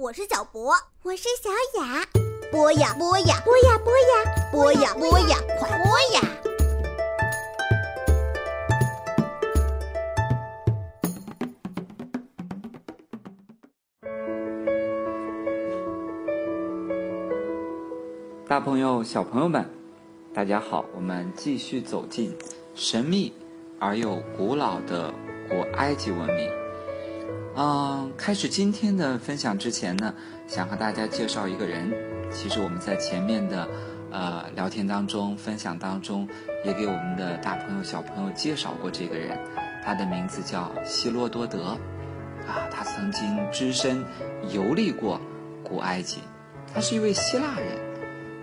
我是小博，我是小雅。播呀播呀，播呀播呀，播呀播呀，快播呀！大朋友、小朋友们，大家好，我们继续走进神秘而又古老的古埃及文明。嗯，开始今天的分享之前呢，想和大家介绍一个人。其实我们在前面的呃聊天当中、分享当中，也给我们的大朋友、小朋友介绍过这个人。他的名字叫希罗多德，啊，他曾经只身游历过古埃及，他是一位希腊人。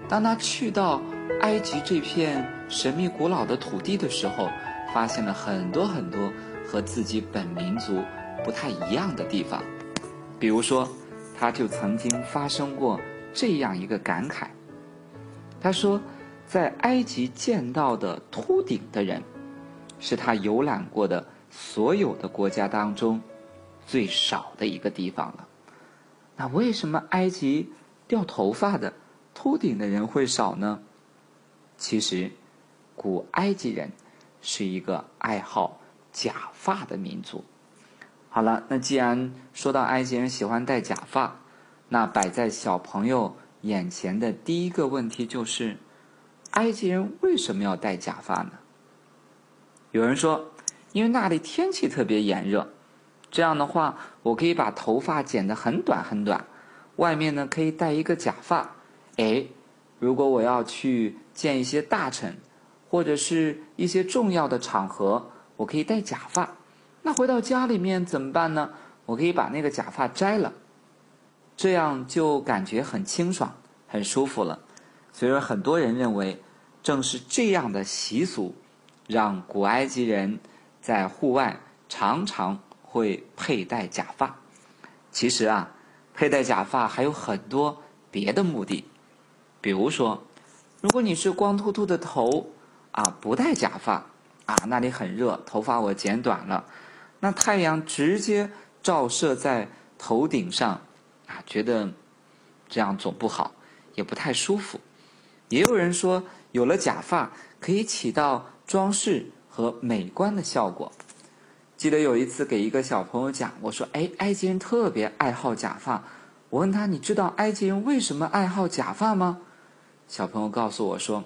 当他去到埃及这片神秘古老的土地的时候，发现了很多很多和自己本民族不太一样的地方。比如说，他就曾经发生过这样一个感慨。他说，在埃及见到的秃顶的人，是他游览过的所有的国家当中最少的一个地方了。那为什么埃及掉头发的？秃顶的人会少呢？其实，古埃及人是一个爱好假发的民族。好了，那既然说到埃及人喜欢戴假发，那摆在小朋友眼前的第一个问题就是：埃及人为什么要戴假发呢？有人说，因为那里天气特别炎热，这样的话，我可以把头发剪得很短很短，外面呢可以戴一个假发。哎，如果我要去见一些大臣，或者是一些重要的场合，我可以戴假发。那回到家里面怎么办呢？我可以把那个假发摘了，这样就感觉很清爽、很舒服了。所以说，很多人认为，正是这样的习俗，让古埃及人在户外常常会佩戴假发。其实啊，佩戴假发还有很多别的目的。比如说，如果你是光秃秃的头，啊，不戴假发，啊，那里很热，头发我剪短了，那太阳直接照射在头顶上，啊，觉得这样总不好，也不太舒服。也有人说，有了假发可以起到装饰和美观的效果。记得有一次给一个小朋友讲，我说，哎，埃及人特别爱好假发。我问他，你知道埃及人为什么爱好假发吗？小朋友告诉我说：“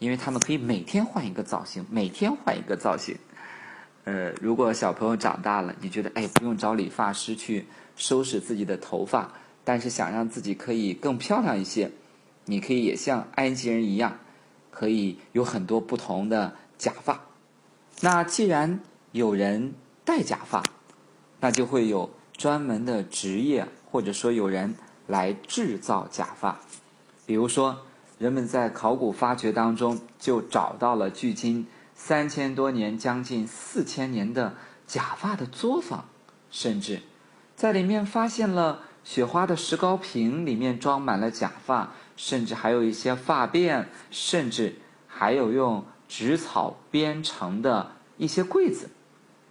因为他们可以每天换一个造型，每天换一个造型。呃，如果小朋友长大了，你觉得哎，不用找理发师去收拾自己的头发，但是想让自己可以更漂亮一些，你可以也像埃及人一样，可以有很多不同的假发。那既然有人戴假发，那就会有专门的职业，或者说有人来制造假发，比如说。”人们在考古发掘当中就找到了距今三千多年、将近四千年的假发的作坊，甚至在里面发现了雪花的石膏瓶，里面装满了假发，甚至还有一些发辫，甚至还有用纸草编成的一些柜子。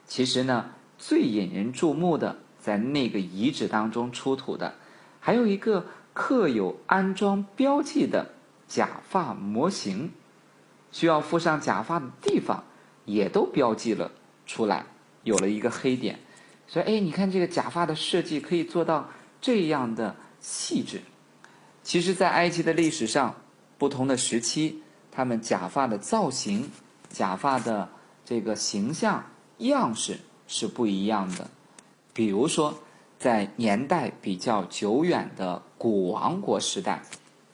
其实呢，最引人注目的，在那个遗址当中出土的，还有一个刻有安装标记的。假发模型需要附上假发的地方，也都标记了出来，有了一个黑点。所以，哎，你看这个假发的设计可以做到这样的细致。其实，在埃及的历史上，不同的时期，他们假发的造型、假发的这个形象样式是不一样的。比如说，在年代比较久远的古王国时代，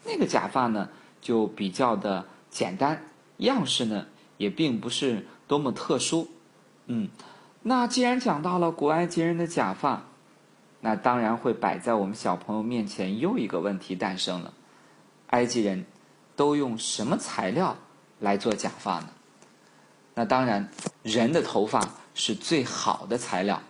那个假发呢？就比较的简单，样式呢也并不是多么特殊，嗯，那既然讲到了古埃及人的假发，那当然会摆在我们小朋友面前又一个问题诞生了：埃及人都用什么材料来做假发呢？那当然，人的头发是最好的材料，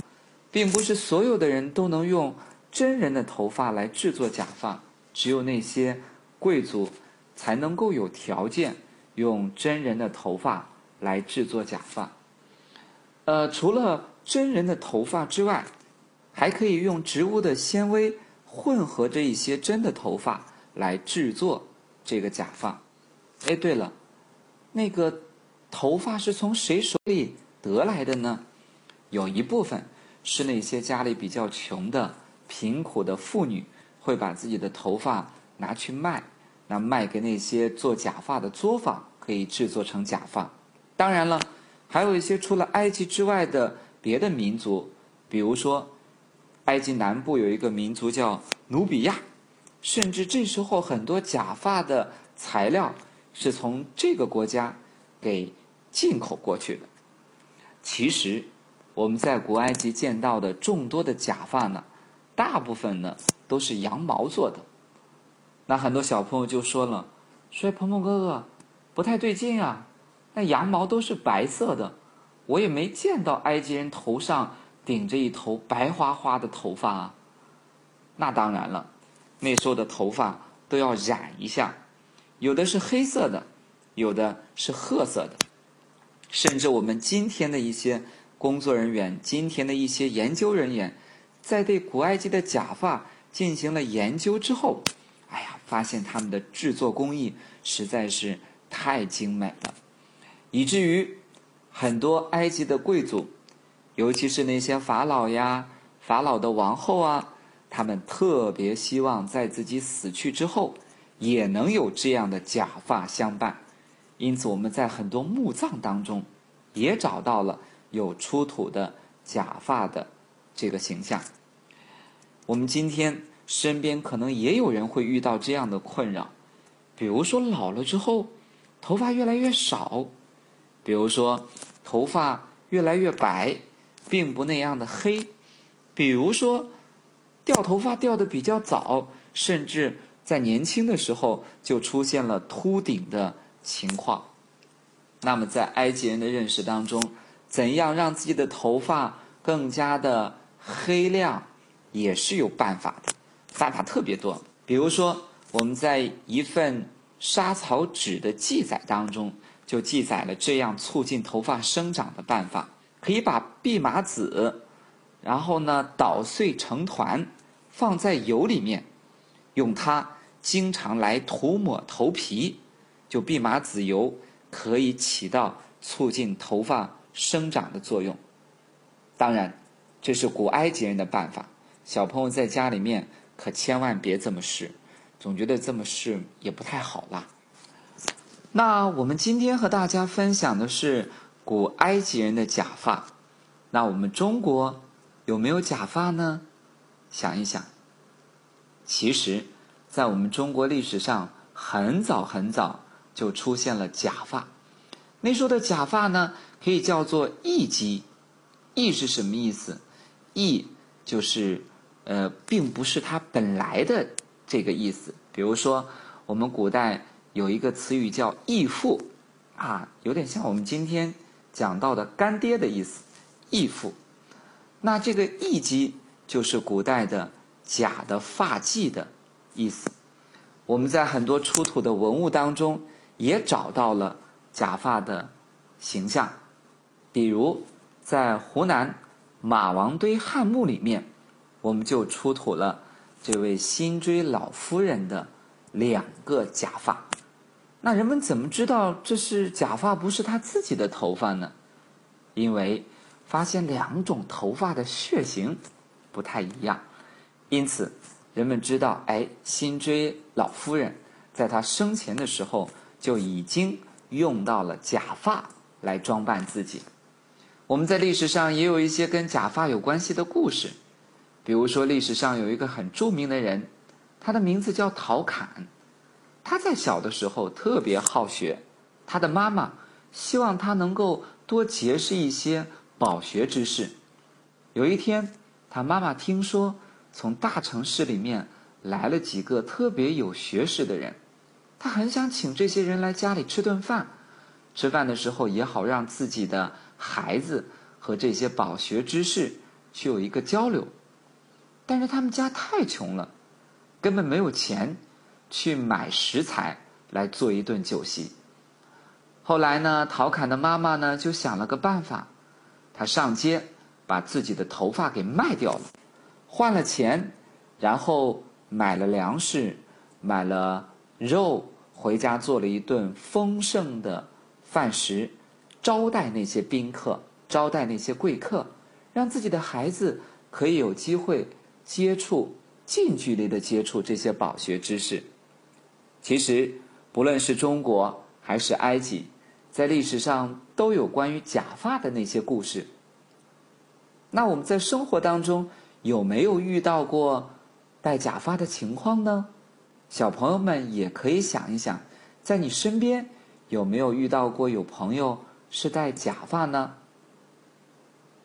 并不是所有的人都能用真人的头发来制作假发，只有那些贵族。才能够有条件用真人的头发来制作假发。呃，除了真人的头发之外，还可以用植物的纤维混合着一些真的头发来制作这个假发。哎，对了，那个头发是从谁手里得来的呢？有一部分是那些家里比较穷的贫苦的妇女会把自己的头发拿去卖，那卖给那些做假发的作坊，可以制作成假发。当然了，还有一些除了埃及之外的别的民族，比如说。埃及南部有一个民族叫努比亚，甚至这时候很多假发的材料是从这个国家给进口过去的。其实我们在古埃及见到的众多的假发呢，大部分呢都是羊毛做的。那很多小朋友就说了：“说鹏鹏哥哥，不太对劲啊！那羊毛都是白色的，我也没见到埃及人头上。”顶着一头白花花的头发啊，那当然了，那时候的头发都要染一下，有的是黑色的，有的是褐色的，甚至我们今天的一些工作人员，今天的一些研究人员，在对古埃及的假发进行了研究之后，发现他们的制作工艺实在是太精美了，以至于很多埃及的贵族。尤其是那些法老呀、法老的王后啊，他们特别希望在自己死去之后，也能有这样的假发相伴。因此，我们在很多墓葬当中，也找到了有出土的假发的这个形象。我们今天身边可能也有人会遇到这样的困扰，比如说老了之后，头发越来越少，比如说头发越来越白。并不那样的黑，比如说，掉头发掉的比较早，甚至在年轻的时候就出现了秃顶的情况。那么，在埃及人的认识当中，怎样让自己的头发更加的黑亮，也是有办法的，办法特别多。比如说，我们在一份莎草纸的记载当中，就记载了这样促进头发生长的办法。可以把蓖麻籽，然后呢捣碎成团，放在油里面，用它经常来涂抹头皮，就蓖麻籽油可以起到促进头发生长的作用。当然，这是古埃及人的办法，小朋友在家里面可千万别这么试，总觉得这么试也不太好啦。那我们今天和大家分享的是。古埃及人的假发，那我们中国有没有假发呢？想一想，其实，在我们中国历史上，很早很早就出现了假发。那时候的假发呢，可以叫做异基。异是什么意思？异就是呃，并不是它本来的这个意思。比如说，我们古代有一个词语叫义父，啊，有点像我们今天。讲到的干爹的意思，义父，那这个义基就是古代的假的发髻的意思。我们在很多出土的文物当中也找到了假发的形象，比如在湖南马王堆汉墓里面，我们就出土了这位辛追老夫人的两个假发。那人们怎么知道这是假发，不是他自己的头发呢？因为发现两种头发的血型不太一样，因此人们知道，哎，辛追老夫人在她生前的时候就已经用到了假发来装扮自己。我们在历史上也有一些跟假发有关系的故事，比如说历史上有一个很著名的人，他的名字叫陶侃。他在小的时候特别好学，他的妈妈希望他能够多结识一些饱学之士。有一天，他妈妈听说从大城市里面来了几个特别有学识的人，他很想请这些人来家里吃顿饭。吃饭的时候也好让自己的孩子和这些饱学之士去有一个交流。但是他们家太穷了，根本没有钱。去买食材来做一顿酒席。后来呢，陶侃的妈妈呢就想了个办法，她上街把自己的头发给卖掉了，换了钱，然后买了粮食，买了肉，回家做了一顿丰盛的饭食，招待那些宾客，招待那些贵客，让自己的孩子可以有机会接触近距离的接触这些饱学知识。其实，不论是中国还是埃及，在历史上都有关于假发的那些故事。那我们在生活当中有没有遇到过戴假发的情况呢？小朋友们也可以想一想，在你身边有没有遇到过有朋友是戴假发呢？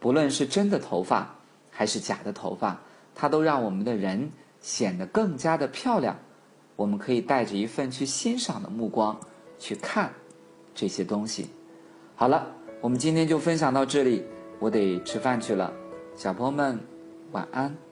不论是真的头发还是假的头发，它都让我们的人显得更加的漂亮。我们可以带着一份去欣赏的目光去看这些东西。好了，我们今天就分享到这里。我得吃饭去了，小朋友们，晚安。